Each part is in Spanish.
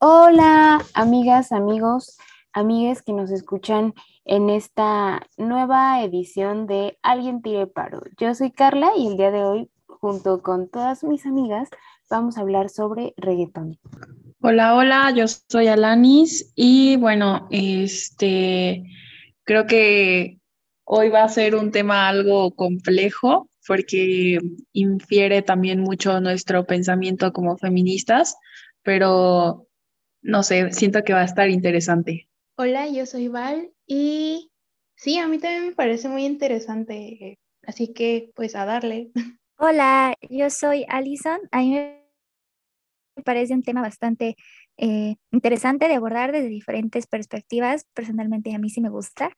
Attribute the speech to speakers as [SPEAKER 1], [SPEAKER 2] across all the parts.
[SPEAKER 1] Hola, amigas, amigos, amigues que nos escuchan en esta nueva edición de Alguien tire paro. Yo soy Carla y el día de hoy, junto con todas mis amigas, vamos a hablar sobre reggaetón.
[SPEAKER 2] Hola, hola, yo soy Alanis y bueno, este creo que hoy va a ser un tema algo complejo porque infiere también mucho nuestro pensamiento como feministas, pero no sé, siento que va a estar interesante.
[SPEAKER 3] Hola, yo soy Val y sí, a mí también me parece muy interesante, así que pues a darle.
[SPEAKER 4] Hola, yo soy Alison. A mí me parece un tema bastante eh, interesante de abordar desde diferentes perspectivas. Personalmente a mí sí me gusta.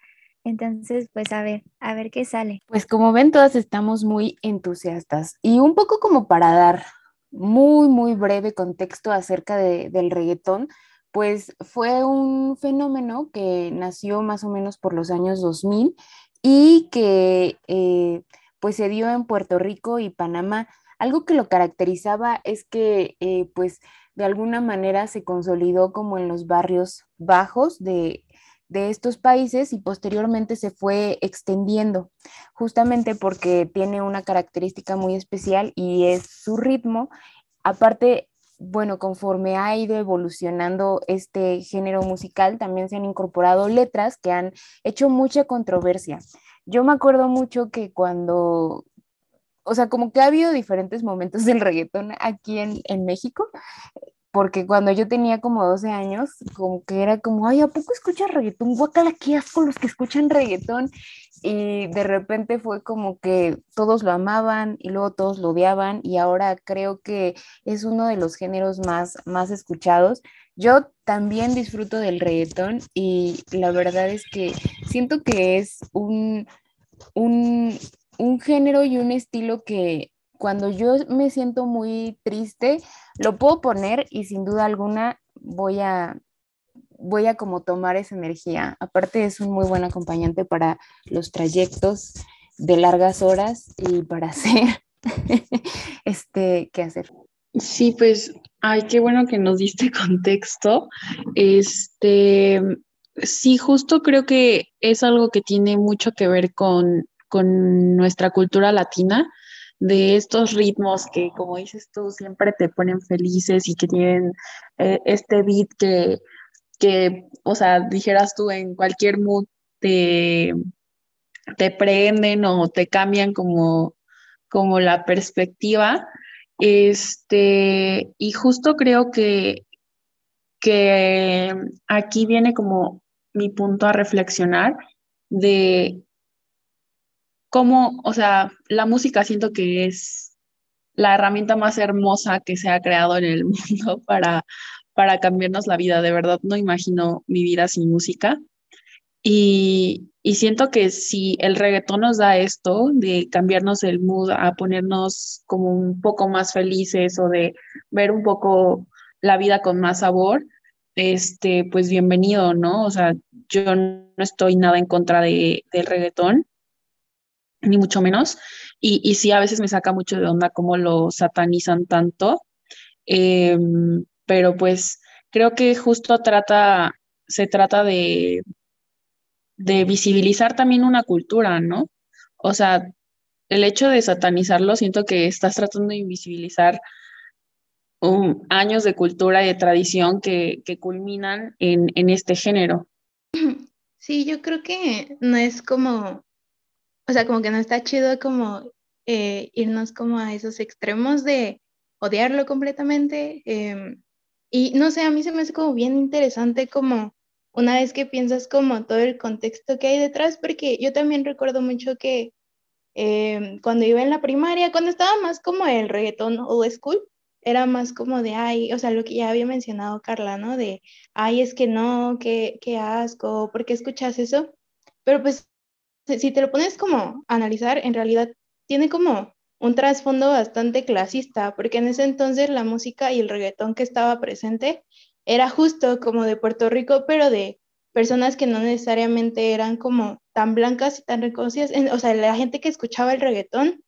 [SPEAKER 4] Entonces, pues a ver, a ver qué sale.
[SPEAKER 1] Pues como ven, todas estamos muy entusiastas y un poco como para dar muy, muy breve contexto acerca del reggaetón, pues fue un fenómeno que nació más o menos por los años 2000 y que eh, pues se dio en Puerto Rico y Panamá. Algo que lo caracterizaba es que eh, pues de alguna manera se consolidó como en los barrios bajos de, de estos países y posteriormente se fue extendiendo, justamente porque tiene una característica muy especial y es su ritmo. Aparte, bueno, conforme ha ido evolucionando este género musical, también se han incorporado letras que han hecho mucha controversia. Yo me acuerdo mucho que cuando, o sea, como que ha habido diferentes momentos del reggaetón aquí en, en México, porque cuando yo tenía como 12 años, como que era como, ay, ¿a poco escuchas reggaetón? Guacala, qué asco los que escuchan reggaetón. Y de repente fue como que todos lo amaban y luego todos lo odiaban y ahora creo que es uno de los géneros más, más escuchados. Yo también disfruto del reggaetón y la verdad es que siento que es un, un, un género y un estilo que cuando yo me siento muy triste, lo puedo poner y sin duda alguna voy a, voy a como tomar esa energía. Aparte es un muy buen acompañante para los trayectos de largas horas y para hacer este, ¿qué hacer?
[SPEAKER 2] Sí, pues, ay, qué bueno que nos diste contexto. Este, sí, justo creo que es algo que tiene mucho que ver con, con nuestra cultura latina de estos ritmos que, como dices tú, siempre te ponen felices y que tienen eh, este beat que, que, o sea, dijeras tú en cualquier mood te, te prenden o te cambian como, como la perspectiva. Este, y justo creo que, que aquí viene como mi punto a reflexionar de cómo, o sea, la música siento que es la herramienta más hermosa que se ha creado en el mundo para, para cambiarnos la vida. De verdad, no imagino mi vida sin música. Y, y siento que si el reggaetón nos da esto de cambiarnos el mood a ponernos como un poco más felices o de ver un poco la vida con más sabor, este, pues bienvenido, ¿no? O sea, yo no estoy nada en contra de, del reggaetón ni mucho menos. Y, y sí, a veces me saca mucho de onda cómo lo satanizan tanto. Em, pero pues creo que justo trata, se trata de, de visibilizar también una cultura, ¿no? O sea, el hecho de satanizarlo, siento que estás tratando de invisibilizar años de cultura y de tradición que, que culminan en, en, este género.
[SPEAKER 3] Sí, yo creo que no es como o sea, como que no está chido como eh, irnos como a esos extremos de odiarlo completamente. Em, y no sé, a mí se me hace como bien interesante como una vez que piensas como todo el contexto que hay detrás, porque yo también recuerdo mucho que em, cuando iba en la primaria, cuando estaba más como el reggaetón old school, era más como de, ay, o sea, lo que ya había mencionado Carla, ¿no? De, ay, es que no, qué, qué asco, ¿por qué escuchas eso? Pero pues si te lo pones como analizar, en realidad tiene como un trasfondo bastante clasista, porque en ese entonces la música y el reggaetón que estaba presente era justo como de Puerto Rico, pero de personas que no necesariamente eran como tan blancas y tan reconocidas. O sea, la gente que escuchaba el reggaetón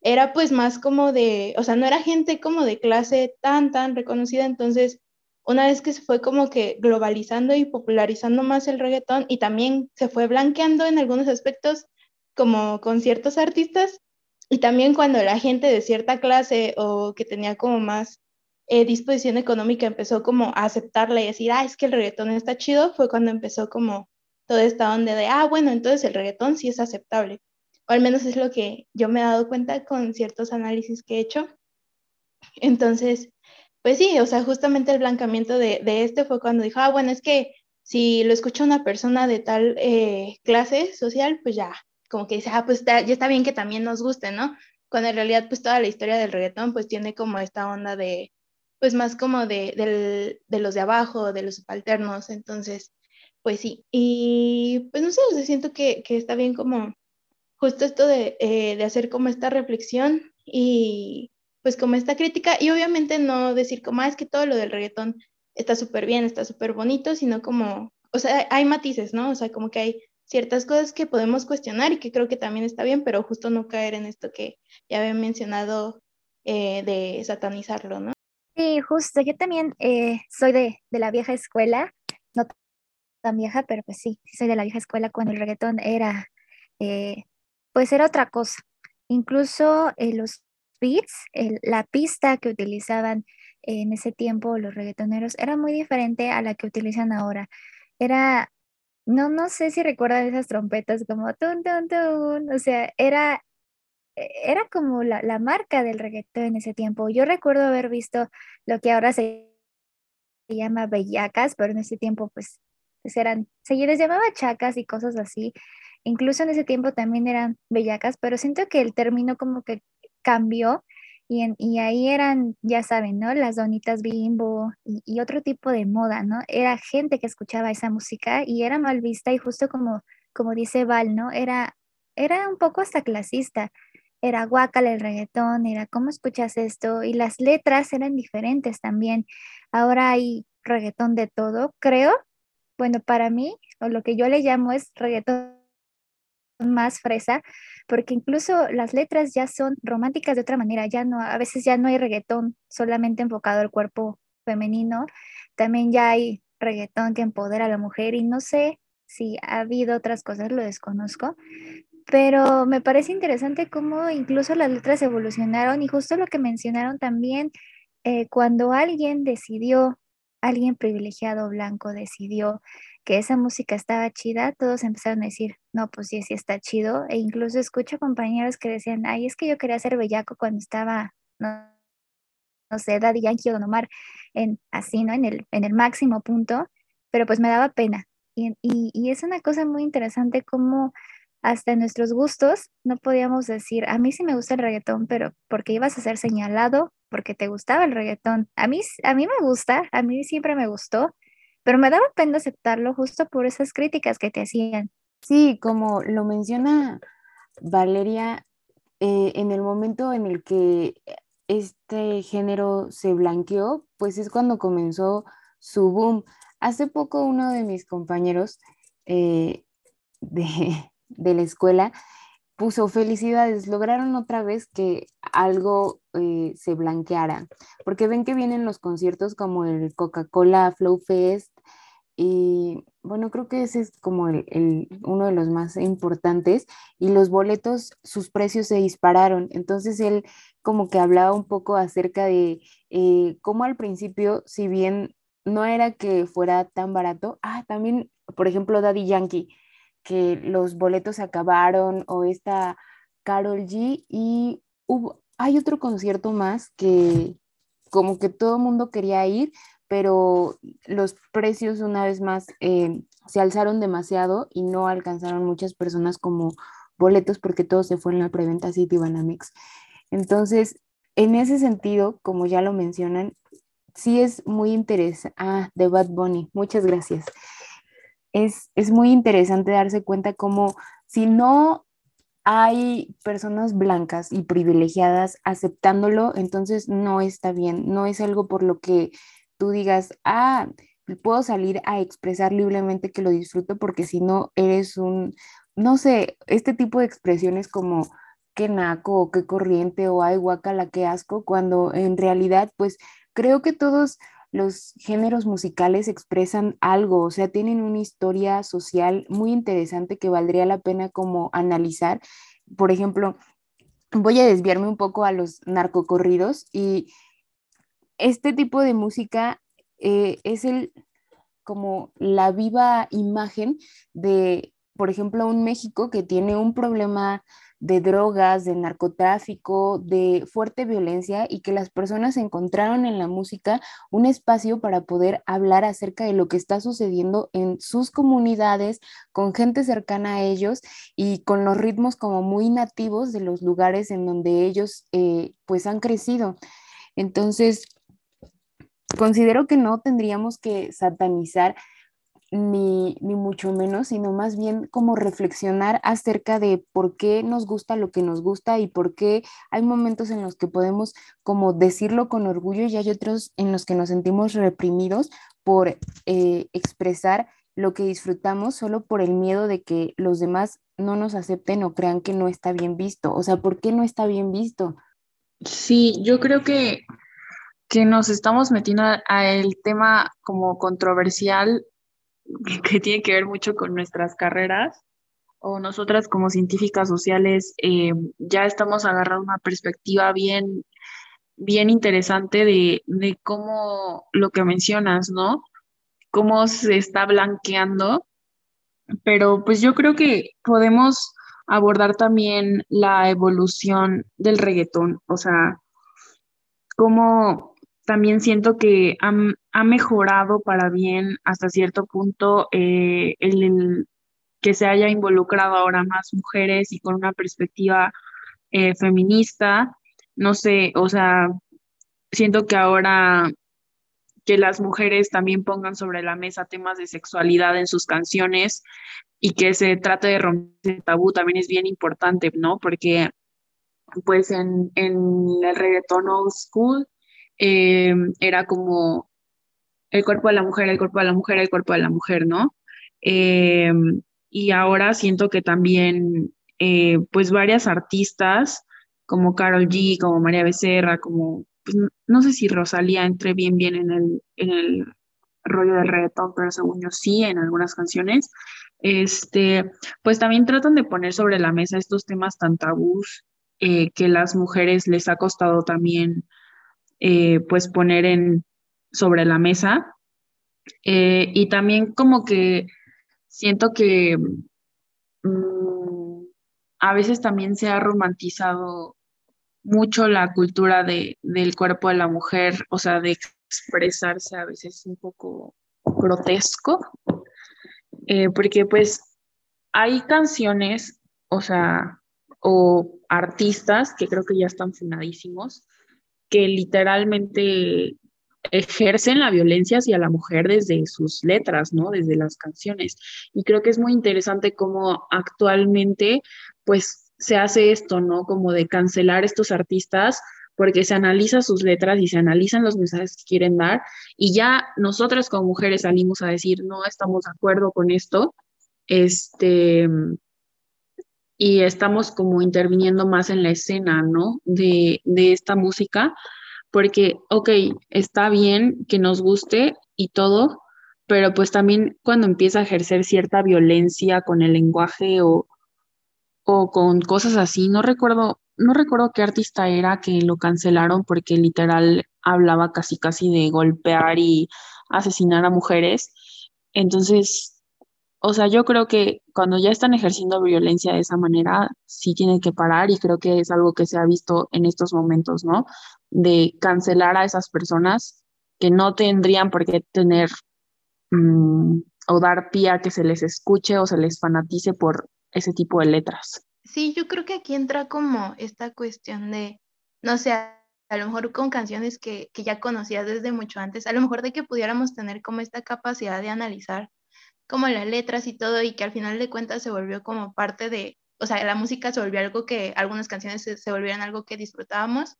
[SPEAKER 3] era pues más como de, o sea, no era gente como de clase tan, tan reconocida, entonces una vez que se fue como que globalizando y popularizando más el reggaetón y también se fue blanqueando en algunos aspectos como con ciertos artistas y también cuando la gente de cierta clase o que tenía como más eh, disposición económica empezó como a aceptarla y decir, ah, es que el reggaetón está chido, fue cuando empezó como toda esta onda de, ah, bueno, entonces el reggaetón sí es aceptable. O al menos es lo que yo me he dado cuenta con ciertos análisis que he hecho. Entonces, pues sí, o sea, justamente el blancamiento de, este fue cuando dijo, ah, bueno, es que si lo escucha una persona de tal eh, clase social, pues ya, como que dice, ah, pues ya está bien que también nos guste, ¿no? Cuando en realidad, pues toda la historia del reggaetón, pues tiene como esta onda de, pues más como de, los de abajo, de los subalternos, entonces, pues sí, y pues no sé, o siento que, está bien como justo esto de, eh, de hacer como esta reflexión y pues como esta crítica y obviamente no decir como, ah, es que todo lo del reggaetón está súper bien, está súper bonito, sino como, o sea, hay matices, ¿no? O sea, como que hay ciertas cosas que podemos cuestionar y que creo que también está bien, pero justo no caer en esto que ya había mencionado eh, de satanizarlo, ¿no?
[SPEAKER 4] Sí, justo, yo también eh, soy de, la vieja escuela, no tan vieja, pero pues sí, soy de la vieja escuela cuando el reggaetón era, eh, pues era otra cosa. Incluso los beats, la pista que utilizaban en ese tiempo los reggaetoneros era muy diferente a la que utilizan ahora. Era, no, no sé si recuerdan esas trompetas como tun, tun, tun, o sea, era, era como la, la marca del reggaetón en ese tiempo. Yo recuerdo haber visto lo que ahora se llama bellacas, pero en ese tiempo pues, pues eran, se les llamaba chacas y cosas así. Incluso en ese tiempo también eran bellacas, pero siento que el término como que cambió y, y, ahí eran, ya saben, ¿no? Las donitas bimbo y, otro tipo de moda, ¿no? Era gente que escuchaba esa música y era mal vista y justo como, como dice Val, ¿no? Era, era un poco hasta clasista. Era guacal el reggaetón, era cómo escuchas esto y las letras eran diferentes también. Ahora hay reggaetón de todo, creo. Bueno, para mí, o lo que yo le llamo es reggaetón más fresa, porque incluso las letras ya son románticas de otra manera, ya no, a veces ya no hay reggaetón solamente enfocado al cuerpo femenino, también ya hay reggaetón que empodera a la mujer y no sé si ha habido otras cosas, lo desconozco, pero me parece interesante cómo incluso las letras evolucionaron y justo lo que mencionaron también, eh, cuando alguien decidió, alguien privilegiado blanco decidió que esa música estaba chida, todos empezaron a decir, no, pues sí, sí está chido. E incluso escucho compañeros que decían, ay, es que yo quería ser bellaco cuando estaba, no, no sé, Daddy Yankee o Don en, así, ¿no? En el, en el máximo punto, pero pues me daba pena. Y, y, y es una cosa muy interesante como hasta nuestros gustos no podíamos decir, a mí sí me gusta el reggaetón, pero porque ibas a ser señalado porque te gustaba el reggaetón. A mí, a mí me gusta, a mí siempre me gustó, pero me daba pena aceptarlo justo por esas críticas que te hacían.
[SPEAKER 1] Sí, como lo menciona Valeria, eh, en el momento en el que este género se blanqueó, pues es cuando comenzó su boom. Hace poco uno de mis compañeros eh, de, de la escuela puso felicidades, lograron otra vez que algo eh, se blanqueara, porque ven que vienen los conciertos como el Coca-Cola Flow Fest y bueno, creo que ese es como el, uno de los más importantes y los boletos, sus precios se dispararon, entonces él como que hablaba un poco acerca de eh, cómo al principio, si bien no era que fuera tan barato, ah, también, por ejemplo, Daddy Yankee, que los boletos se acabaron o esta Carol G y hay otro concierto más que como que todo el mundo quería ir, pero los precios una vez más eh, se alzaron demasiado y no alcanzaron muchas personas como boletos porque todo se fue en la preventa City Banamex. Entonces, en ese sentido, como ya lo mencionan, sí es muy interesante. Ah, de Bad Bunny, muchas gracias es, muy interesante darse cuenta como si no hay personas blancas y privilegiadas aceptándolo, entonces no está bien, no es algo por lo que tú digas, ah, puedo salir a expresar libremente que lo disfruto porque si no eres un, no sé, este tipo de expresiones como qué naco o qué corriente o ay guacala, qué asco, cuando en realidad pues creo que todos los géneros musicales expresan algo, o sea, tienen una historia social muy interesante que valdría la pena como analizar. Por ejemplo, voy a desviarme un poco a los narcocorridos y este tipo de música eh, es el como la viva imagen de, por ejemplo, un México que tiene un problema de drogas, de narcotráfico, de fuerte violencia y que las personas encontraron en la música un espacio para poder hablar acerca de lo que está sucediendo en sus comunidades, con gente cercana a ellos y con los ritmos como muy nativos de los lugares en donde ellos eh, pues han crecido. Entonces, considero que no tendríamos que satanizar ni, mucho menos, sino más bien como reflexionar acerca de por qué nos gusta lo que nos gusta y por qué hay momentos en los que podemos como decirlo con orgullo y hay otros en los que nos sentimos reprimidos por eh, expresar lo que disfrutamos solo por el miedo de que los demás no nos acepten o crean que no está bien visto. O sea, ¿por qué no está bien visto?
[SPEAKER 2] Sí, yo creo que, que nos estamos metiendo al tema como controversial que tiene que ver mucho con nuestras carreras o nosotras como científicas sociales eh, ya estamos agarrando una perspectiva bien, bien interesante de, de cómo lo que mencionas, ¿no? Cómo se está blanqueando, pero pues yo creo que podemos abordar también la evolución del reggaetón, o sea, cómo también siento que ha, mejorado para bien hasta cierto punto eh, el, que se haya involucrado ahora más mujeres y con una perspectiva eh, feminista. No sé, o sea, siento que ahora que las mujeres también pongan sobre la mesa temas de sexualidad en sus canciones y que se trate de romper el tabú también es bien importante, ¿no? Porque pues en, en el reggaetón old school eh, era como el cuerpo de la mujer, el cuerpo de la mujer, el cuerpo de la mujer, ¿no? Eh, y ahora siento que también, eh, pues varias artistas, como Carol G, como María Becerra, como, pues, no sé si Rosalía entre bien bien en el, en el rollo del reggaetón, pero según yo sí, en algunas canciones, este, pues también tratan de poner sobre la mesa estos temas tan tabús que las mujeres les ha costado también eh, pues poner en, sobre la mesa. Eh, y también como que siento que mm, a veces también se ha romantizado mucho la cultura de, del cuerpo de la mujer, o sea, de expresarse a veces un poco grotesco, eh, porque pues hay canciones, o sea, o artistas que creo que ya están finadísimos, que literalmente ejercen la violencia hacia la mujer desde sus letras, ¿no? Desde las canciones. Y creo que es muy interesante cómo actualmente, pues, se hace esto, ¿no? Como de cancelar estos artistas porque se analiza sus letras y se analizan los mensajes que quieren dar y ya nosotras como mujeres salimos a decir, no estamos de acuerdo con esto, este, y estamos como interviniendo más en la escena, ¿no? De, de esta música, porque, ok, está bien que nos guste y todo, pero pues también cuando empieza a ejercer cierta violencia con el lenguaje o, o con cosas así, no recuerdo, no recuerdo qué artista era que lo cancelaron porque literal hablaba casi casi de golpear y asesinar a mujeres. Entonces, o sea, yo creo que cuando ya están ejerciendo violencia de esa manera, sí tienen que parar y creo que es algo que se ha visto en estos momentos, ¿no? De cancelar a esas personas que no tendrían por qué tener mm, o dar pie a que se les escuche o se les fanatice por ese tipo de letras.
[SPEAKER 3] Sí, yo creo que aquí entra como esta cuestión de, no sé, a lo mejor con canciones que, que ya conocías desde mucho antes, a lo mejor de que pudiéramos tener como esta capacidad de analizar como las letras y todo, y que al final de cuentas se volvió como parte de, o sea, la música se volvió algo que, algunas canciones se, se volvieron algo que disfrutábamos,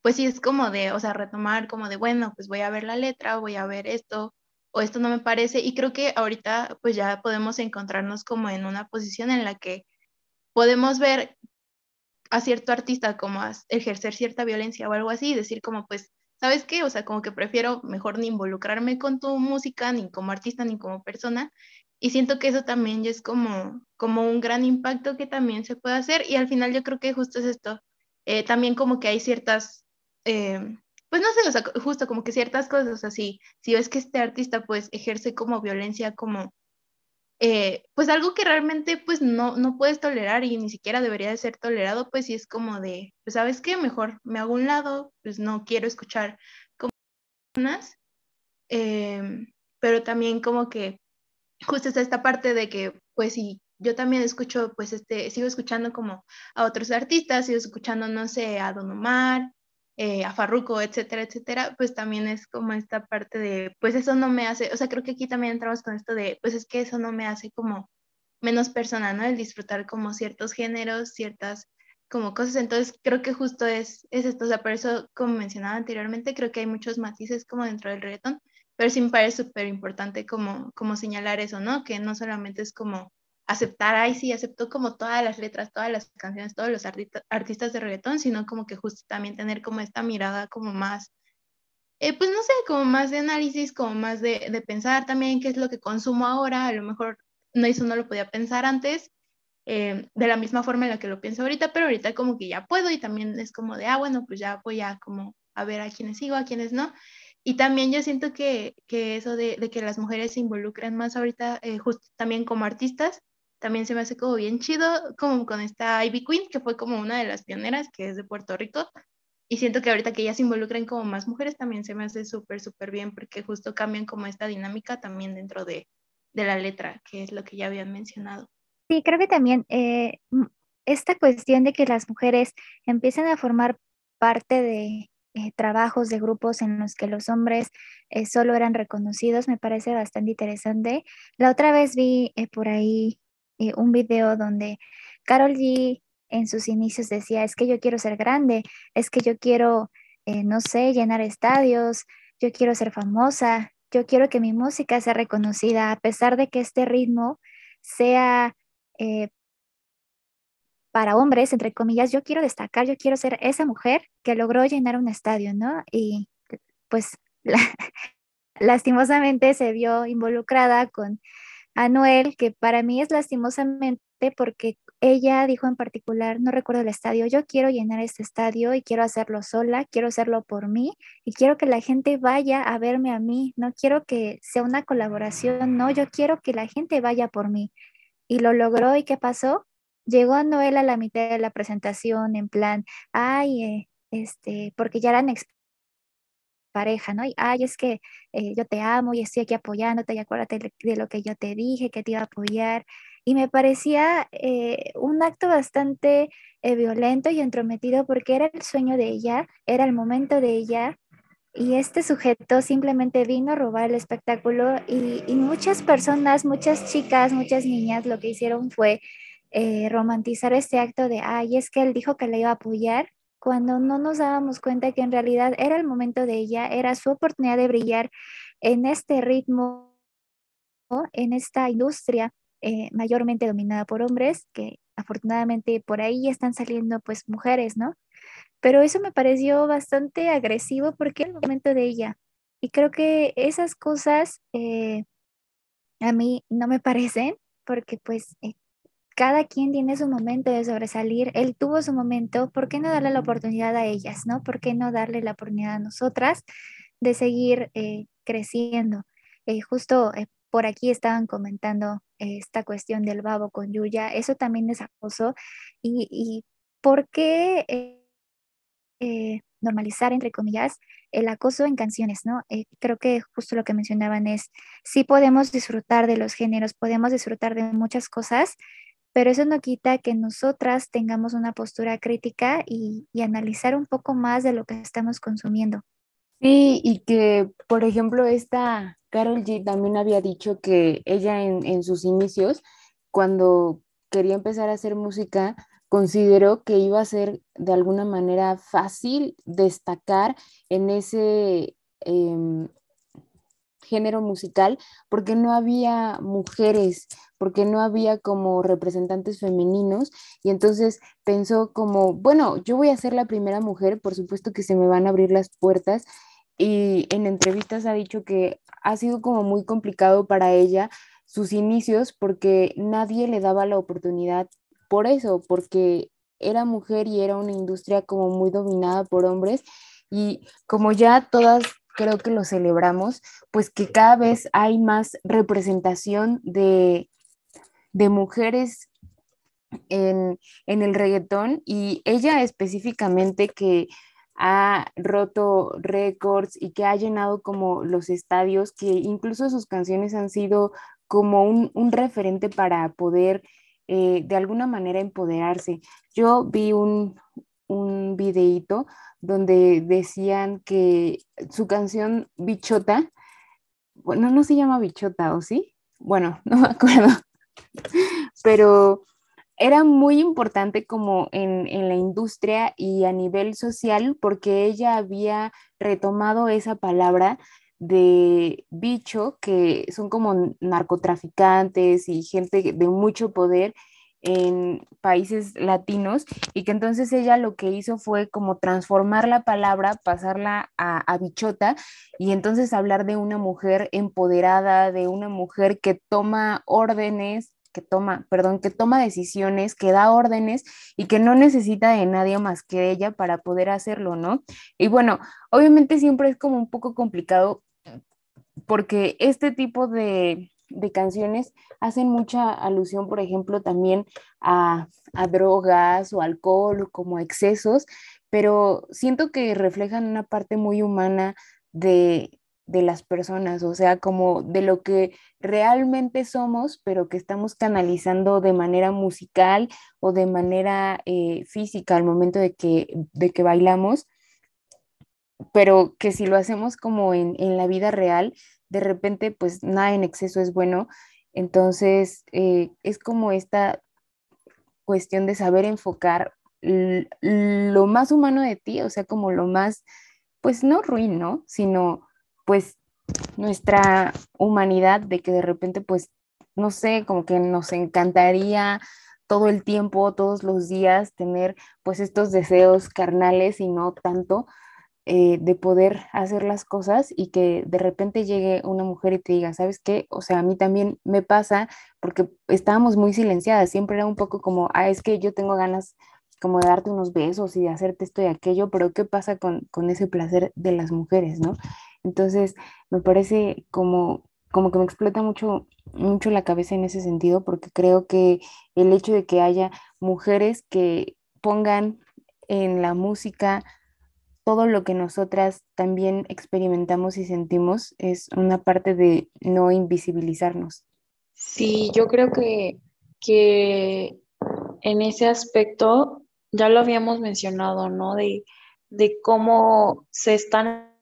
[SPEAKER 3] pues sí es como de, o sea, retomar como de, bueno, pues voy a ver la letra, voy a ver esto, o esto no me parece, y creo que ahorita pues ya podemos encontrarnos como en una posición en la que podemos ver a cierto artista como ejercer cierta violencia o algo así y decir como pues ¿sabes qué? O sea, como que prefiero mejor ni involucrarme con tu música, ni como artista, ni como persona. Y siento que eso también ya es como, como un gran impacto que también se puede hacer. Y al final yo creo que justo es esto. Eh, también como que hay ciertas, eh, pues no sé, o sea, justo como que ciertas cosas así. Si ves que este artista pues ejerce como violencia, como eh, pues algo que realmente pues no, no puedes tolerar y ni siquiera debería de ser tolerado, pues sí es como de, pues sabes qué, mejor me hago un lado, pues no quiero escuchar como personas, em, pero también como que justo está esta parte de que pues sí, yo también escucho, pues este, sigo escuchando como a otros artistas, sigo escuchando, no sé, a Don Omar, eh, a Farruko, etcétera, etcétera, pues también es como esta parte de, pues eso no me hace, o sea, creo que aquí también entramos con esto de, pues es que eso no me hace como menos persona, ¿no? El disfrutar como ciertos géneros, ciertas como cosas, entonces creo que justo es, es esto, o sea, por eso, como mencionaba anteriormente, creo que hay muchos matices como dentro del reggaetón, pero sí me parece súper importante como, como señalar eso, ¿no? Que no solamente es como aceptar, ay, sí, acepto como todas las letras, todas las canciones, todos los artistas de reggaetón, sino como que justo también tener como esta mirada como más, eh, pues no sé, como más de análisis, como más de, de, pensar también qué es lo que consumo ahora, a lo mejor no, eso no lo podía pensar antes, eh, de la misma forma en la que lo pienso ahorita, pero ahorita como que ya puedo y también es como de, ah, bueno, pues ya voy a como a ver a quienes sigo, a quienes no. Y también yo siento que, que eso de, de, que las mujeres se involucren más ahorita, eh, justo también como artistas, también se me hace como bien chido, como con esta Ivy Queen, que fue como una de las pioneras, que es de Puerto Rico. Y siento que ahorita que ya se involucren como más mujeres, también se me hace súper, súper bien, porque justo cambian como esta dinámica también dentro de, de la letra, que es lo que ya habían mencionado.
[SPEAKER 4] Sí, creo que también eh, esta cuestión de que las mujeres empiezan a formar parte de eh, trabajos de grupos en los que los hombres eh, solo eran reconocidos me parece bastante interesante. La otra vez vi por ahí eh, un video donde Carol G en sus inicios decía, es que yo quiero ser grande, es que yo quiero, eh, no sé, llenar estadios, yo quiero ser famosa, yo quiero que mi música sea reconocida, a pesar de que este ritmo sea eh, para hombres, entre comillas, yo quiero destacar, yo quiero ser esa mujer que logró llenar un estadio, ¿no? Y pues lastimosamente se vio involucrada con Anuel, que para mí es lastimosamente porque ella dijo en particular, no recuerdo el estadio, yo quiero llenar este estadio y quiero hacerlo sola, quiero hacerlo por mí y quiero que la gente vaya a verme a mí, no quiero que sea una colaboración, no, yo quiero que la gente vaya por mí. Y lo logró y ¿qué pasó? Llegó Anuel a la mitad de la presentación en plan, ay, eh, este, porque ya eran pareja, ¿no? Y, ay, es que eh, yo te amo y estoy aquí apoyándote y acuérdate de, lo que yo te dije, que te iba a apoyar. Y me parecía eh, un acto bastante eh, violento y entrometido porque era el sueño de ella, era el momento de ella. Y este sujeto simplemente vino a robar el espectáculo y, y muchas personas, muchas chicas, muchas niñas lo que hicieron fue romantizar este acto de, ay, es que él dijo que le iba a apoyar cuando no nos dábamos cuenta que en realidad era el momento de ella, era su oportunidad de brillar en este ritmo, en esta industria eh, mayormente dominada por hombres, que afortunadamente por ahí están saliendo pues mujeres, ¿no? Pero eso me pareció bastante agresivo porque era el momento de ella. Y creo que esas cosas eh, a mí no me parecen porque pues eh, cada quien tiene su momento de sobresalir, él tuvo su momento, ¿por qué no darle la oportunidad a ellas, no? ¿Por qué no darle la oportunidad a nosotras de seguir eh, creciendo? Eh, justo eh, por aquí estaban comentando esta cuestión del babo con Yuya, eso también es acoso. ¿Y, y por qué normalizar, entre comillas, el acoso en canciones, ¿no? creo que justo lo que mencionaban es, sí podemos disfrutar de los géneros, podemos disfrutar de muchas cosas, pero eso no quita que nosotras tengamos una postura crítica y, analizar un poco más de lo que estamos consumiendo.
[SPEAKER 1] Sí, y que, por ejemplo, esta Carol G también había dicho que ella en, en sus inicios, cuando quería empezar a hacer música, consideró que iba a ser de alguna manera fácil destacar en ese, em, género musical porque no había mujeres, porque no había como representantes femeninos y entonces pensó como, bueno, yo voy a ser la primera mujer, por supuesto que se me van a abrir las puertas y en entrevistas ha dicho que ha sido como muy complicado para ella sus inicios porque nadie le daba la oportunidad por eso, porque era mujer y era una industria como muy dominada por hombres y como ya todas creo que lo celebramos, pues que cada vez hay más representación de, de mujeres en, en, el reggaetón y ella específicamente que ha roto récords y que ha llenado como los estadios, que incluso sus canciones han sido como un, un referente para poder eh, de alguna manera empoderarse. Yo vi un, un videíto donde decían que su canción Bichota, bueno, no se llama Bichota, ¿o sí? Bueno, no me acuerdo, pero era muy importante como en, en, la industria y a nivel social porque ella había retomado esa palabra de bicho que son como narcotraficantes y gente de mucho poder en países latinos y que entonces ella lo que hizo fue como transformar la palabra, pasarla a, bichota y entonces hablar de una mujer empoderada, de una mujer que toma órdenes, que toma, perdón, que toma decisiones, que da órdenes y que no necesita de nadie más que ella para poder hacerlo, ¿no? Y bueno, obviamente siempre es como un poco complicado porque este tipo de, de canciones hacen mucha alusión, por ejemplo, también a, a drogas o alcohol, como excesos, pero siento que reflejan una parte muy humana de, de las personas, o sea, como de lo que realmente somos, pero que estamos canalizando de manera musical o de manera eh, física al momento de que, de que bailamos, pero que si lo hacemos como en, en la vida real, de repente pues nada en exceso es bueno. Entonces eh, es como esta cuestión de saber enfocar lo más humano de ti, o sea, como lo más, pues no ruin, ¿no? Sino pues nuestra humanidad de que de repente pues, no sé, como que nos encantaría todo el tiempo, todos los días, tener pues estos deseos carnales y no tanto, eh, de poder hacer las cosas y que de repente llegue una mujer y te diga, ¿sabes qué? O sea, a mí también me pasa porque estábamos muy silenciadas, siempre era un poco como, ah, es que yo tengo ganas como de darte unos besos y de hacerte esto y aquello, pero ¿qué pasa con, con ese placer de las mujeres, no? Entonces, me parece como, como que me explota mucho, mucho la cabeza en ese sentido, porque creo que el hecho de que haya mujeres que pongan en la música todo lo que nosotras también experimentamos y sentimos es una parte de no invisibilizarnos.
[SPEAKER 2] Sí, yo creo que, que en ese aspecto ya lo habíamos mencionado, ¿no? De, de cómo se están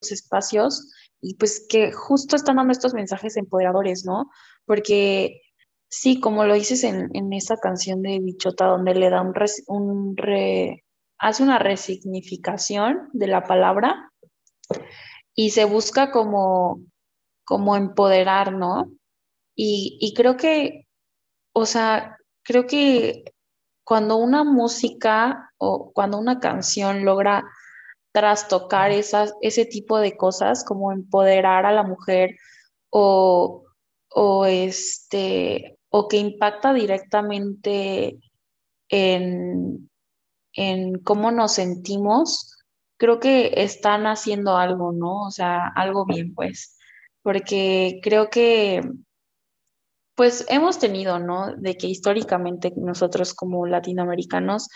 [SPEAKER 2] los espacios y pues que justo están dando estos mensajes empoderadores, ¿no? Porque sí, como lo dices en, en esa canción de Bichota, donde le da un re, hace una resignificación de la palabra y se busca como, como empoderar, ¿no? Y, y creo que, o sea, creo que cuando una música o cuando una canción logra trastocar esas, ese tipo de cosas, como empoderar a la mujer o, o, este, o que impacta directamente en, en cómo nos sentimos, creo que están haciendo algo, ¿no? O sea, algo bien, pues, porque creo que, pues, hemos tenido, ¿no? De que históricamente nosotros como latinoamericanos,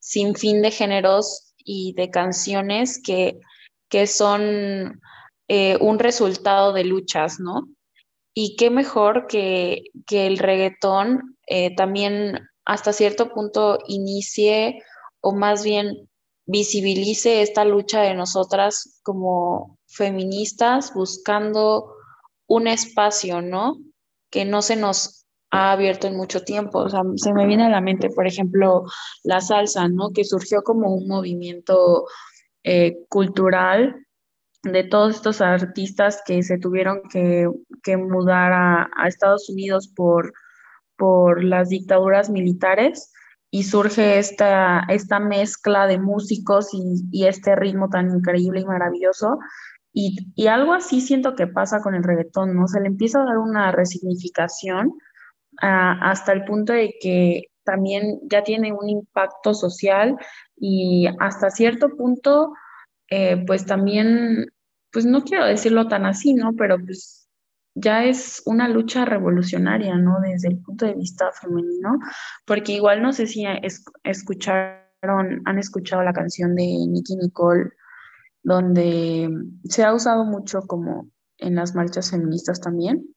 [SPEAKER 2] sin fin de géneros y de canciones que, que son eh, un resultado de luchas, ¿no? Y qué mejor que, que el reggaetón eh, también hasta cierto punto inicie o más bien visibilice esta lucha de nosotras como feministas buscando un espacio, ¿no? Que no se nos ha abierto en mucho tiempo. O sea, se me viene a la mente, por ejemplo, la salsa, ¿no? Que surgió como un movimiento eh, cultural de todos estos artistas que se tuvieron que, mudar a, Estados Unidos por, por las dictaduras militares y surge esta, esta mezcla de músicos y, este ritmo tan increíble y maravilloso. Y, algo así siento que pasa con el reggaetón, ¿no? Se le empieza a dar una resignificación ah, hasta el punto de que también ya tiene un impacto social y hasta cierto punto, eh, pues también, pues no quiero decirlo tan así, ¿no? Pero pues ya es una lucha revolucionaria, ¿no? Desde el punto de vista femenino, porque igual no sé si escucharon, han escuchado la canción de Nicky Nicole, donde se ha usado mucho como en las marchas feministas también,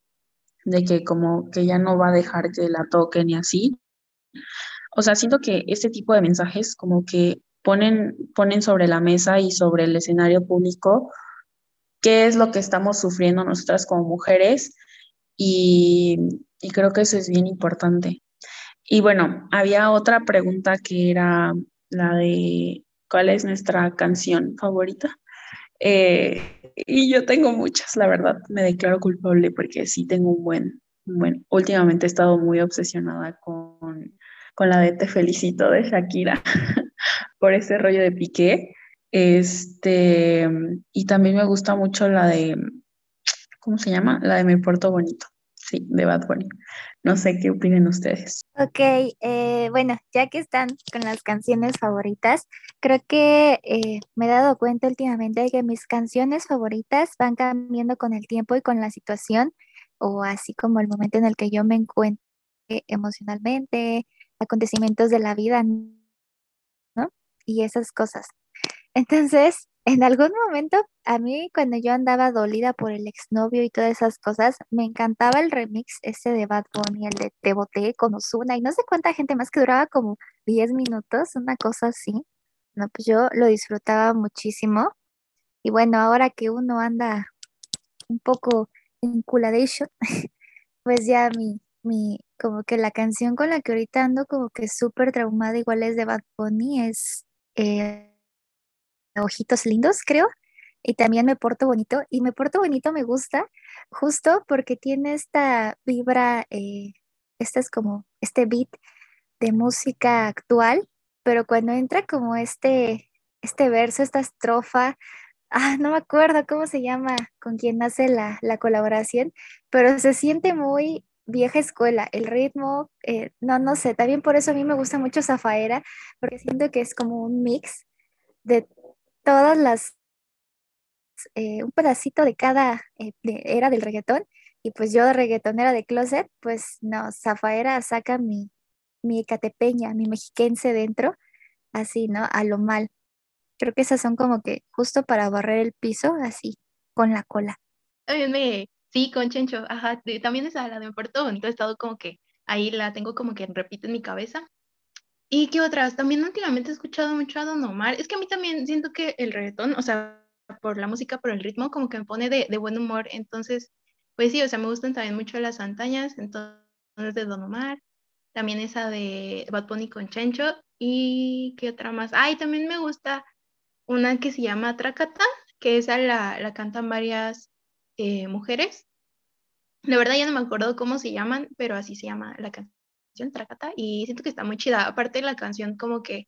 [SPEAKER 2] de que como que ya no va a dejar que la toquen y así. O sea, siento que este tipo de mensajes como que ponen, ponen sobre la mesa y sobre el escenario público qué es lo que estamos sufriendo nosotras como mujeres y, creo que eso es bien importante. Y bueno, había otra pregunta que era la de cuál es nuestra canción favorita. Eh, y yo tengo muchas, la verdad, me declaro culpable porque sí tengo un buen, bueno, últimamente he estado muy obsesionada con, con la de Te felicito de Shakira por ese rollo de Piqué. Este, y también me gusta mucho la de, ¿cómo se llama? La de Me Porto Bonito. Sí, de Bad Bunny. No sé qué opinen ustedes.
[SPEAKER 4] Ok, eh, bueno, ya que están con las canciones favoritas, creo que eh, me he dado cuenta últimamente de que mis canciones favoritas van cambiando con el tiempo y con la situación, o así como el momento en el que yo me encuentro emocionalmente, acontecimientos de la vida, ¿no? Y esas cosas. Entonces, en algún momento, a mí cuando yo andaba dolida por el exnovio y todas esas cosas, me encantaba el remix ese de Bad Bunny, el de Te Boté con Ozuna y no sé cuánta gente más que duraba como 10 minutos, una cosa así. No, pues yo lo disfrutaba muchísimo. Y bueno, ahora que uno anda un poco enculadation, pues ya mi, mi, como que la canción con la que ahorita ando como que súper traumada, igual es de Bad Bunny, es eh, Ojitos Lindos, creo. Y también Me Porto Bonito. Y Me Porto Bonito me gusta justo porque tiene esta vibra, eh, este es como este beat de música actual, pero cuando entra como este, este verso, esta estrofa, ah, no me acuerdo cómo se llama, con quien hace la, la colaboración, pero se siente muy vieja escuela, el ritmo, eh, no, no sé, también por eso a mí me gusta mucho Zafaera, porque siento que es como un mix de todas las, eh, un pedacito de cada eh, era del reggaetón, y pues yo de reggaetonera de closet, pues no, Zafaera saca mi, mi catepeña, mi mexiquense dentro, así, ¿no? A lo mal. Creo que esas son como que justo para barrer el piso, así, con la cola.
[SPEAKER 3] Sí, con Chencho, ajá, también esa, la de Puerto Bonito, he estado como que ahí la tengo como que repite en mi cabeza, ¿Y qué otras? También últimamente he escuchado mucho a Don Omar. Es que a mí también siento que el reggaetón, o sea, por la música, por el ritmo, como que me pone de, buen humor. Entonces, pues sí, o sea, me gustan también mucho las antañas, entonces de Don Omar. También esa de Bad Bunny con Chencho. ¿Y qué otra más? Ay, también me gusta una que se llama Tracata, que esa la, la cantan varias eh, mujeres. La verdad ya no me acuerdo cómo se llaman, pero así se llama la canción Y siento que está muy chida. Aparte la canción como que,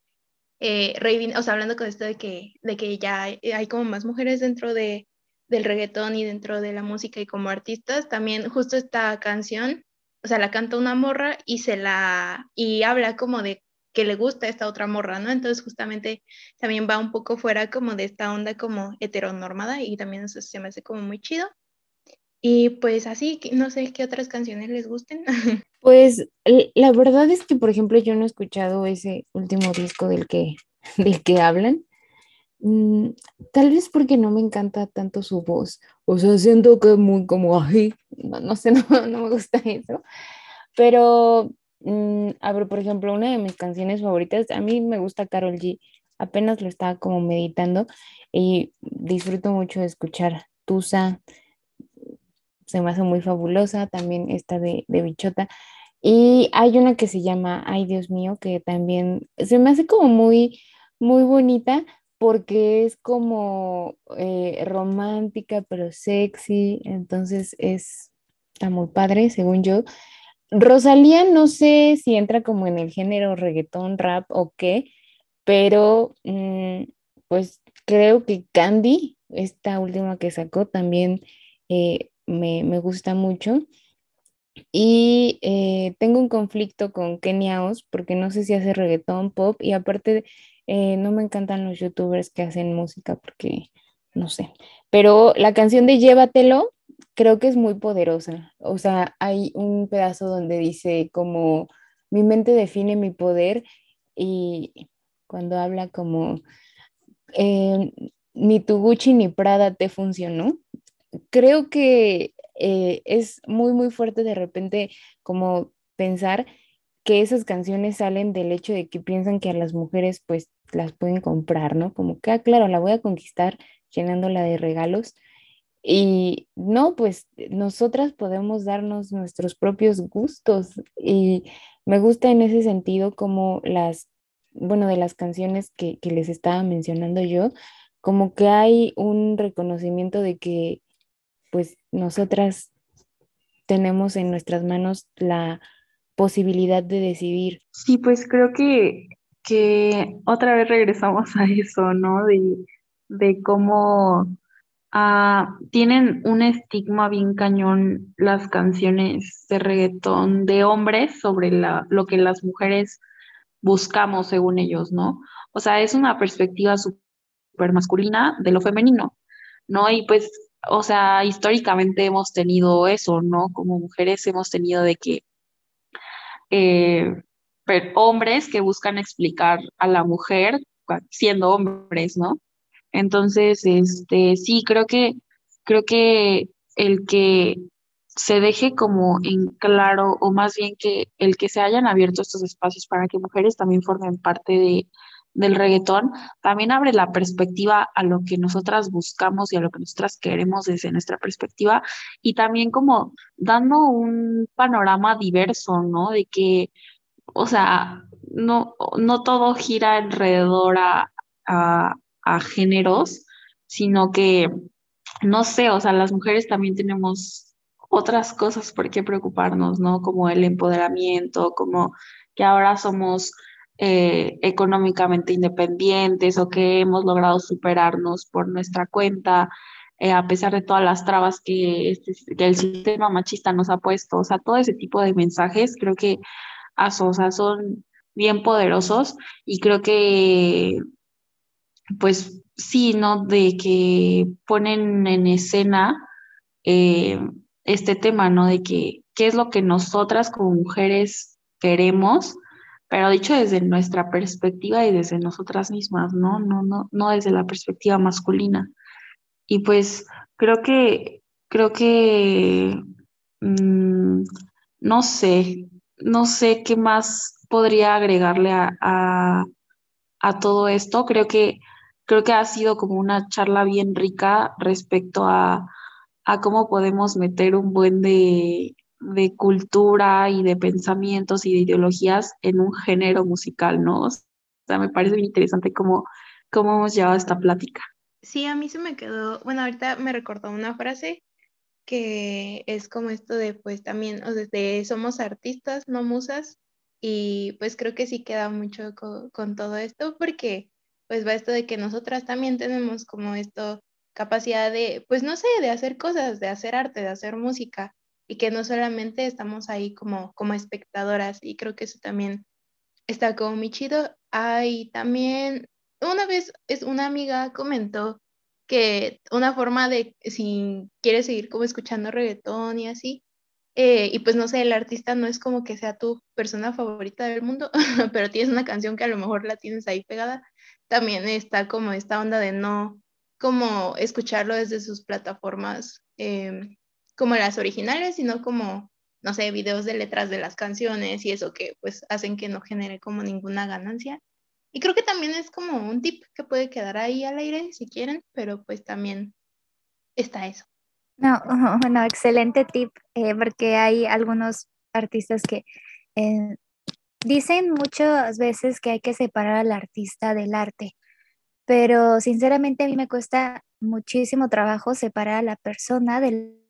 [SPEAKER 3] eh, o sea, hablando con esto de que, de que ya hay, como más mujeres dentro de, del reggaetón y dentro de la música y como artistas, también justo esta canción, o sea, la canta una morra y se la, y habla como de que le gusta esta otra morra, ¿no? Entonces justamente también va un poco fuera como de esta onda como heteronormada y también eso se me hace como muy chido. Y pues así, no sé qué otras canciones les gusten.
[SPEAKER 1] Pues la verdad es que, por ejemplo, yo no he escuchado ese último disco del que, del que hablan. Mm, tal vez porque no me encanta tanto su voz. O sea, siento que es muy como, ay, no, sé, no, me gusta eso. Pero, mm, a ver, por ejemplo, una de mis canciones favoritas, a mí me gusta Carol G. Apenas lo estaba como meditando y disfruto mucho de escuchar Tusa, se me hace muy fabulosa, también esta de, de Bichota. Y hay una que se llama Ay Dios mío, que también se me hace como muy, muy bonita, porque es como eh, romántica pero sexy, entonces es, está muy padre, según yo. Rosalía no sé si entra como en el género reggaetón, rap o qué, pero mm, pues creo que Candy, esta última que sacó, también eh, me, me, gusta mucho. Y eh, tengo un conflicto con Kenia Oz porque no sé si hace reggaetón, pop y aparte eh, no me encantan los youtubers que hacen música porque no sé. Pero la canción de Llévatelo creo que es muy poderosa. O sea, hay un pedazo donde dice como mi mente define mi poder y cuando habla como eh, ni tu Gucci ni Prada te funcionó. Creo que eh, es muy, muy fuerte de repente como pensar que esas canciones salen del hecho de que piensan que a las mujeres pues las pueden comprar, ¿no? Como que, ah, claro, la voy a conquistar llenándola de regalos. Y no, pues nosotras podemos darnos nuestros propios gustos y me gusta en ese sentido como las, bueno, de las canciones que, que les estaba mencionando yo, como que hay un reconocimiento de que pues nosotras tenemos en nuestras manos la posibilidad de decidir.
[SPEAKER 2] Sí, pues creo que, que otra vez regresamos a eso, ¿no? De, de cómo ah, tienen un estigma bien cañón las canciones de reggaetón de hombres sobre la, lo que las mujeres buscamos según ellos, ¿no? O sea, es una perspectiva súper masculina de lo femenino, ¿no? Y pues o sea, históricamente hemos tenido eso, ¿no? Como mujeres hemos tenido de que eh, hombres que buscan explicar a la mujer siendo hombres, ¿no? Entonces, este, sí, creo que, creo que el que se deje como en claro, o más bien que el que se hayan abierto estos espacios para que mujeres también formen parte de, del reggaetón, también abre la perspectiva a lo que nosotras buscamos y a lo que nosotras queremos desde nuestra perspectiva y también como dando un panorama diverso, ¿no? De que, o sea, no, no todo gira alrededor a, a, a géneros, sino que, no sé, o sea, las mujeres también tenemos otras cosas por qué preocuparnos, ¿no? Como el empoderamiento, como que ahora somos eh, económicamente independientes o que hemos logrado superarnos por nuestra cuenta, eh, a pesar de todas las trabas que, este, que, el sistema machista nos ha puesto. O sea, todo ese tipo de mensajes creo que a Sosa son bien poderosos y creo que, pues sí, ¿no? De que ponen en escena eh, este tema, ¿no? De que qué es lo que nosotras como mujeres queremos pero dicho desde nuestra perspectiva y desde nosotras mismas, ¿no? No, no, no desde la perspectiva masculina. Y pues creo que, creo que, mm, no sé, no sé qué más podría agregarle a, a, a, todo esto. Creo que, creo que ha sido como una charla bien rica respecto a, a cómo podemos meter un buen de, de cultura y de pensamientos y de ideologías en un género musical, ¿no? O sea, me parece muy interesante cómo, cómo hemos llevado esta plática.
[SPEAKER 3] Sí, a mí se me quedó, bueno, ahorita me recordó una frase que es como esto de, pues también, o sea, somos artistas, no musas, y pues creo que sí queda mucho con, con todo esto, porque pues va esto de que nosotras también tenemos como esto, capacidad de, pues no sé, de hacer cosas, de hacer arte, de hacer música, y que no solamente estamos ahí como, como espectadoras y creo que eso también está como muy chido. Hay también, una vez es una amiga comentó que una forma de, si quieres seguir como escuchando reggaetón y así, eh, y pues no sé, el artista no es como que sea tu persona favorita del mundo, pero tienes una canción que a lo mejor la tienes ahí pegada, también está como esta onda de no como escucharlo desde sus plataformas em, como las originales, sino como, no sé, videos de letras de las canciones y eso que pues hacen que no genere como ninguna ganancia. Y creo que también es como un tip que puede quedar ahí al aire si quieren, pero pues también está eso.
[SPEAKER 4] No, bueno, excelente tip, eh, porque hay algunos artistas que eh, dicen muchas veces que hay que separar al artista del arte. pero sinceramente a mí me cuesta muchísimo trabajo separar a la persona de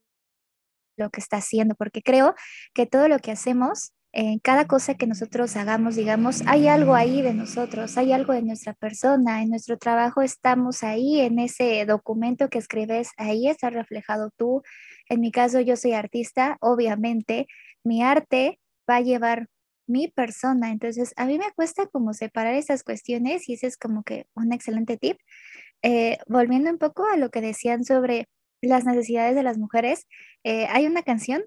[SPEAKER 4] lo que está haciendo, porque creo que todo lo que hacemos, en cada cosa que nosotros hagamos, digamos, hay algo ahí de nosotros, hay algo de nuestra persona, en nuestro trabajo estamos ahí, en ese documento que escribes, ahí está reflejado tú. En mi caso, yo soy artista, obviamente, mi arte va a llevar mi persona. Entonces, a mí me cuesta como separar esas cuestiones y ese es como que un excelente tip. Eh, volviendo un poco a lo que decían sobre las necesidades de las mujeres, eh, hay una canción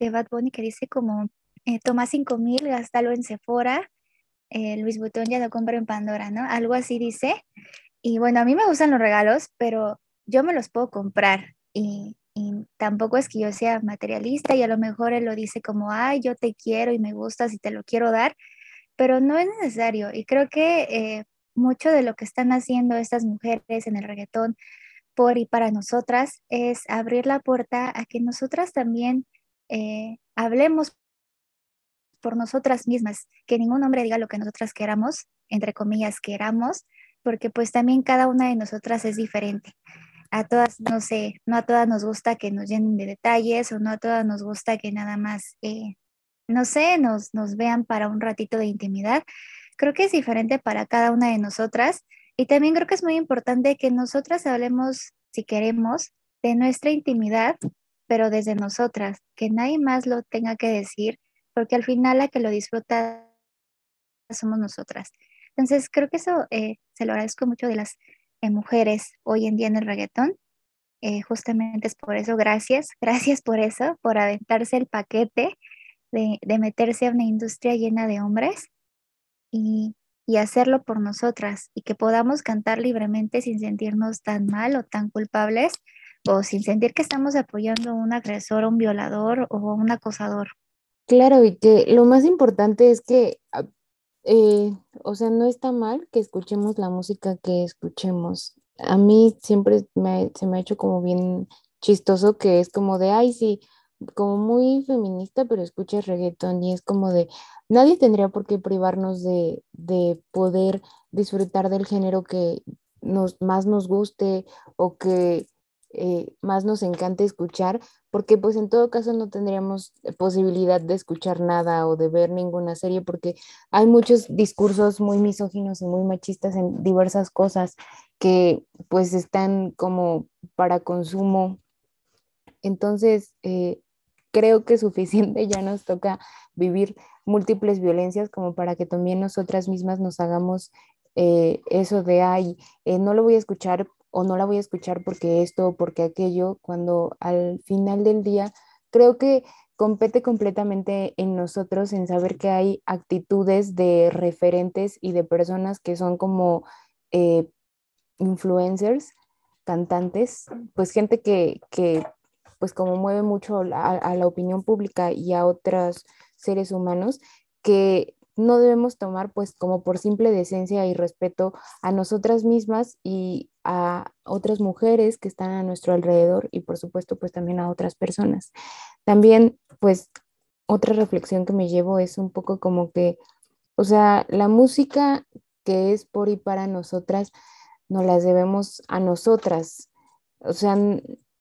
[SPEAKER 4] de Bad Bunny que dice como, eh, toma cinco mil, gástalo en Sephora, Luis Butón ya lo compra en Pandora, ¿no? Algo así dice. Y bueno, a mí me gustan los regalos, pero yo me los puedo comprar y y tampoco es que yo sea materialista y a lo mejor él lo dice como, ay, yo te quiero y me gustas y te lo quiero dar, pero no es necesario. Y creo que eh, mucho de lo que están haciendo estas mujeres en el reggaetón por y para nosotras es abrir la puerta a que nosotras también eh, hablemos por nosotras mismas, que ningún hombre diga lo que nosotras queramos, entre comillas, queramos, porque pues también cada una de nosotras es diferente a todas, no sé, no a todas nos gusta que nos llenen de detalles o no a todas nos gusta que nada más, eh, no sé, nos, nos vean para un ratito de intimidad. Creo que es diferente para cada una de nosotras y también creo que es muy importante que nosotras hablemos, si queremos, de nuestra intimidad, pero desde nosotras, que nadie más lo tenga que decir, porque al final la que lo disfruta somos nosotras. Entonces, creo que eso eh, se lo agradezco mucho de las mujeres hoy en día en el reggaetón. Eh, justamente es por eso, gracias, gracias por eso, por aventarse el paquete de, de meterse a una industria llena de hombres y, y, hacerlo por nosotras y que podamos cantar libremente sin sentirnos tan mal o tan culpables o sin sentir que estamos apoyando a un agresor, un violador o un acosador.
[SPEAKER 1] Claro, y que lo más importante es que ah, eh, o sea, no está mal que escuchemos la música que escuchemos. A mí siempre se me ha hecho como bien chistoso que es como de, ay, sí, como muy feminista, pero escucha reggaetón y es como de, nadie tendría por qué privarnos de, de poder disfrutar del género que nos, más nos guste o que eh, más nos encanta escuchar, porque pues en todo caso no tendríamos posibilidad de escuchar nada o de ver ninguna serie, porque hay muchos discursos muy misóginos y muy machistas en diversas cosas que pues están como para consumo. Entonces, eh, creo que suficiente ya nos toca vivir múltiples violencias como para que también nosotras mismas nos hagamos eh, eso de, ay, no lo voy a escuchar o no la voy a escuchar porque esto o porque aquello, cuando al final del día creo que compete completamente en nosotros en saber que hay actitudes de referentes y de personas que son como eh, influencers, cantantes, pues gente que pues como mueve mucho a la opinión pública y a otros seres humanos, que no debemos tomar pues como por simple decencia y respeto a nosotras mismas y a otras mujeres que están a nuestro alrededor y por supuesto pues también a otras personas. También pues otra reflexión que me llevo es un poco como que, o sea, la música que es por y para nosotras, no las debemos a nosotras. O sea,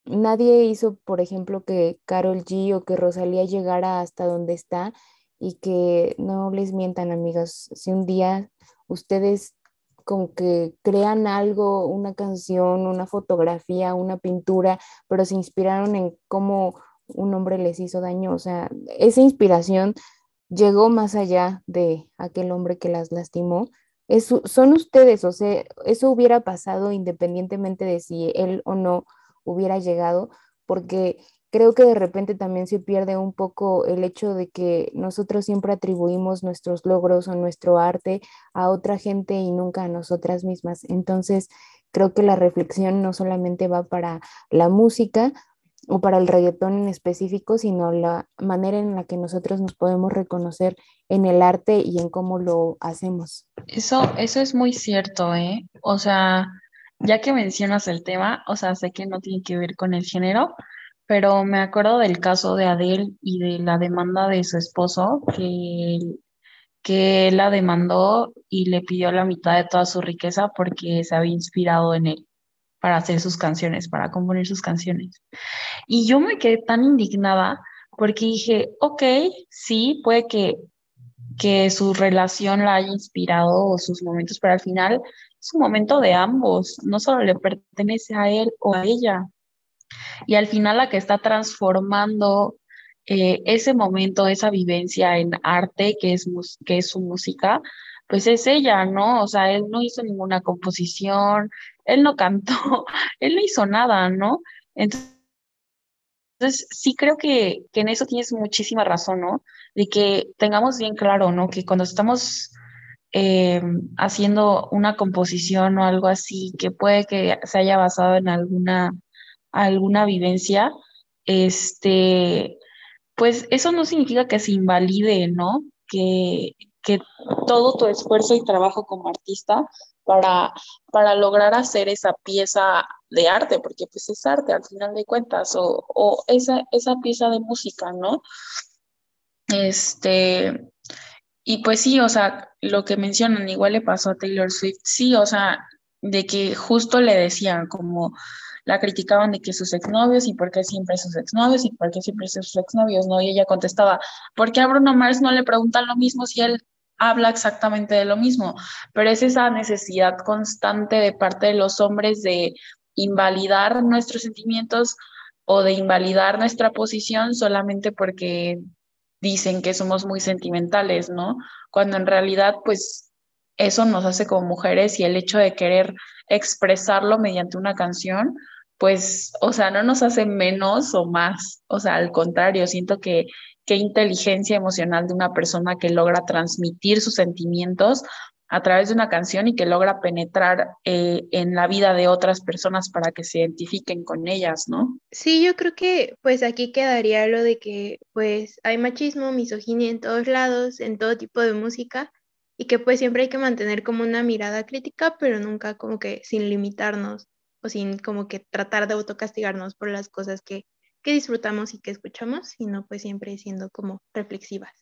[SPEAKER 1] nadie hizo, por ejemplo, que Carol G o que Rosalía llegara hasta donde está y que no les mientan, amigas. Si un día ustedes como que crean algo, una canción, una fotografía, una pintura, pero se inspiraron en cómo un hombre les hizo daño, o sea, esa inspiración llegó más allá de aquel hombre que las lastimó. Eso, son ustedes, o sea, eso hubiera pasado independientemente de si él o no hubiera llegado, porque creo que de repente también se pierde un poco el hecho de que nosotros siempre atribuimos nuestros logros o nuestro arte a otra gente y nunca a nosotras mismas. Entonces, creo que la reflexión no solamente va para la música o para el reggaetón en específico, sino la manera en la que nosotros nos podemos reconocer en el arte y en cómo lo hacemos.
[SPEAKER 2] Eso, eso es muy cierto, ¿eh? O sea, ya que mencionas el tema, o sea, sé que no tiene que ver con el género, pero me acuerdo del caso de Adele y de la demanda de su esposo, que que la demandó y le pidió la mitad de toda su riqueza porque se había inspirado en él para hacer sus canciones, para componer sus canciones. Y yo me quedé tan indignada porque dije, ok, sí, puede que, que su relación la haya inspirado o sus momentos, pero al final es un momento de ambos, no solo le pertenece a él o a ella. Y al final la que está transformando eh, ese momento, esa vivencia en arte que es, que es su música, pues es ella, ¿no? O sea, él no hizo ninguna composición, él no cantó, él no hizo nada, ¿no? Entonces, sí creo que, que en eso tienes muchísima razón, ¿no? De que tengamos bien claro, ¿no? Que cuando estamos eh, haciendo una composición o algo así que puede que se haya basado en alguna, alguna vivencia, este, pues eso no significa que se invalide, ¿no? Que, que todo tu esfuerzo y trabajo como artista para, para lograr hacer esa pieza de arte, porque pues es arte al final de cuentas, o, o esa, esa pieza de música, ¿no? Este, y pues sí, o sea, lo que mencionan, igual le pasó a Taylor Swift, sí, o sea, de que justo le decían como la criticaban de que sus exnovios y por qué siempre sus exnovios y por qué siempre sus exnovios, ¿no? Y ella contestaba, ¿por qué a Bruno Mars no le preguntan lo mismo si él habla exactamente de lo mismo? Pero es esa necesidad constante de parte de los hombres de invalidar nuestros sentimientos o de invalidar nuestra posición solamente porque dicen que somos muy sentimentales, ¿no? Cuando en realidad, pues, eso nos hace como mujeres y el hecho de querer expresarlo mediante una canción, pues, o sea, no nos hace menos o más, o sea, al contrario, siento que qué inteligencia emocional de una persona que logra transmitir sus sentimientos a través de una canción y que logra penetrar eh, en la vida de otras personas para que se identifiquen con ellas, ¿no?
[SPEAKER 3] Sí, yo creo que pues aquí quedaría lo de que pues hay machismo, misoginia en todos lados, en todo tipo de música y que pues siempre hay que mantener como una mirada crítica, pero nunca como que sin limitarnos o sin como que tratar de autocastigarnos por las cosas que, que disfrutamos y que escuchamos, sino pues siempre siendo como reflexivas.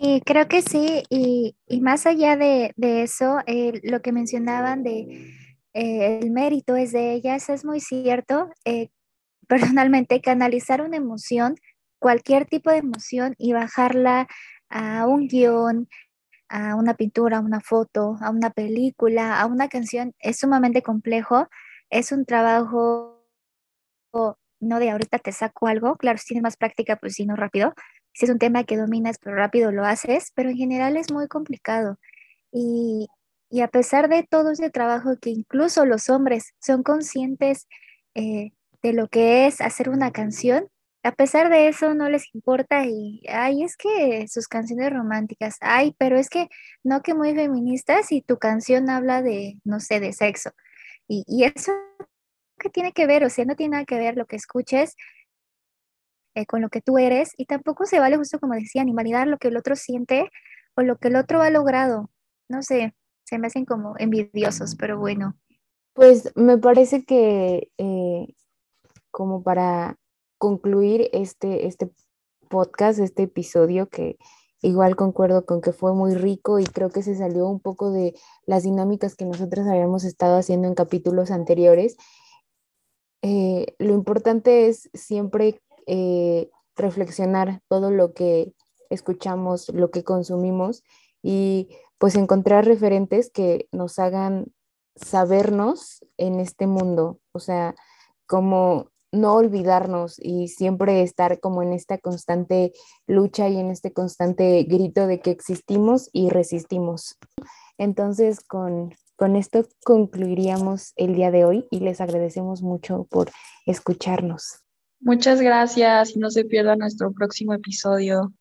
[SPEAKER 4] Sí, creo que sí, y, más allá de, eso, eh, lo que mencionaban de eh, el mérito es de ellas, es muy cierto. Eh, personalmente, canalizar una emoción, cualquier tipo de emoción y bajarla a un guion, a una pintura, a una foto, a una película, a una canción, es sumamente complejo. Es un trabajo no de ahorita te saco algo, claro, si tienes más práctica, pues sí, no rápido, si es un tema que dominas, pero rápido lo haces, pero en general es muy complicado. Y, a pesar de todo ese trabajo que incluso los hombres son conscientes eh, de lo que es hacer una canción, a pesar de eso no les importa y, ay, es que sus canciones románticas, ay, pero es que no que muy feministas y tu canción habla de, no sé, de sexo. Y, y eso que tiene que ver, o sea, no tiene nada que ver lo que escuches eh, con lo que tú eres y tampoco se vale justo como decían, invalidar lo que el otro siente o lo que el otro ha logrado. No sé, se me hacen como envidiosos, pero bueno.
[SPEAKER 1] Pues me parece que eh, como para concluir este, este podcast, este episodio que igual concuerdo con que fue muy rico y creo que se salió un poco de las dinámicas que nosotros habíamos estado haciendo en capítulos anteriores. Eh, lo importante es siempre eh, reflexionar todo lo que escuchamos, lo que consumimos y pues encontrar referentes que nos hagan sabernos en este mundo, o sea, como no olvidarnos y siempre estar como en esta constante lucha y en este constante grito de que existimos y resistimos. Entonces, con, con esto concluiríamos el día de hoy y les agradecemos mucho por escucharnos.
[SPEAKER 2] Muchas gracias y no se pierda nuestro próximo episodio.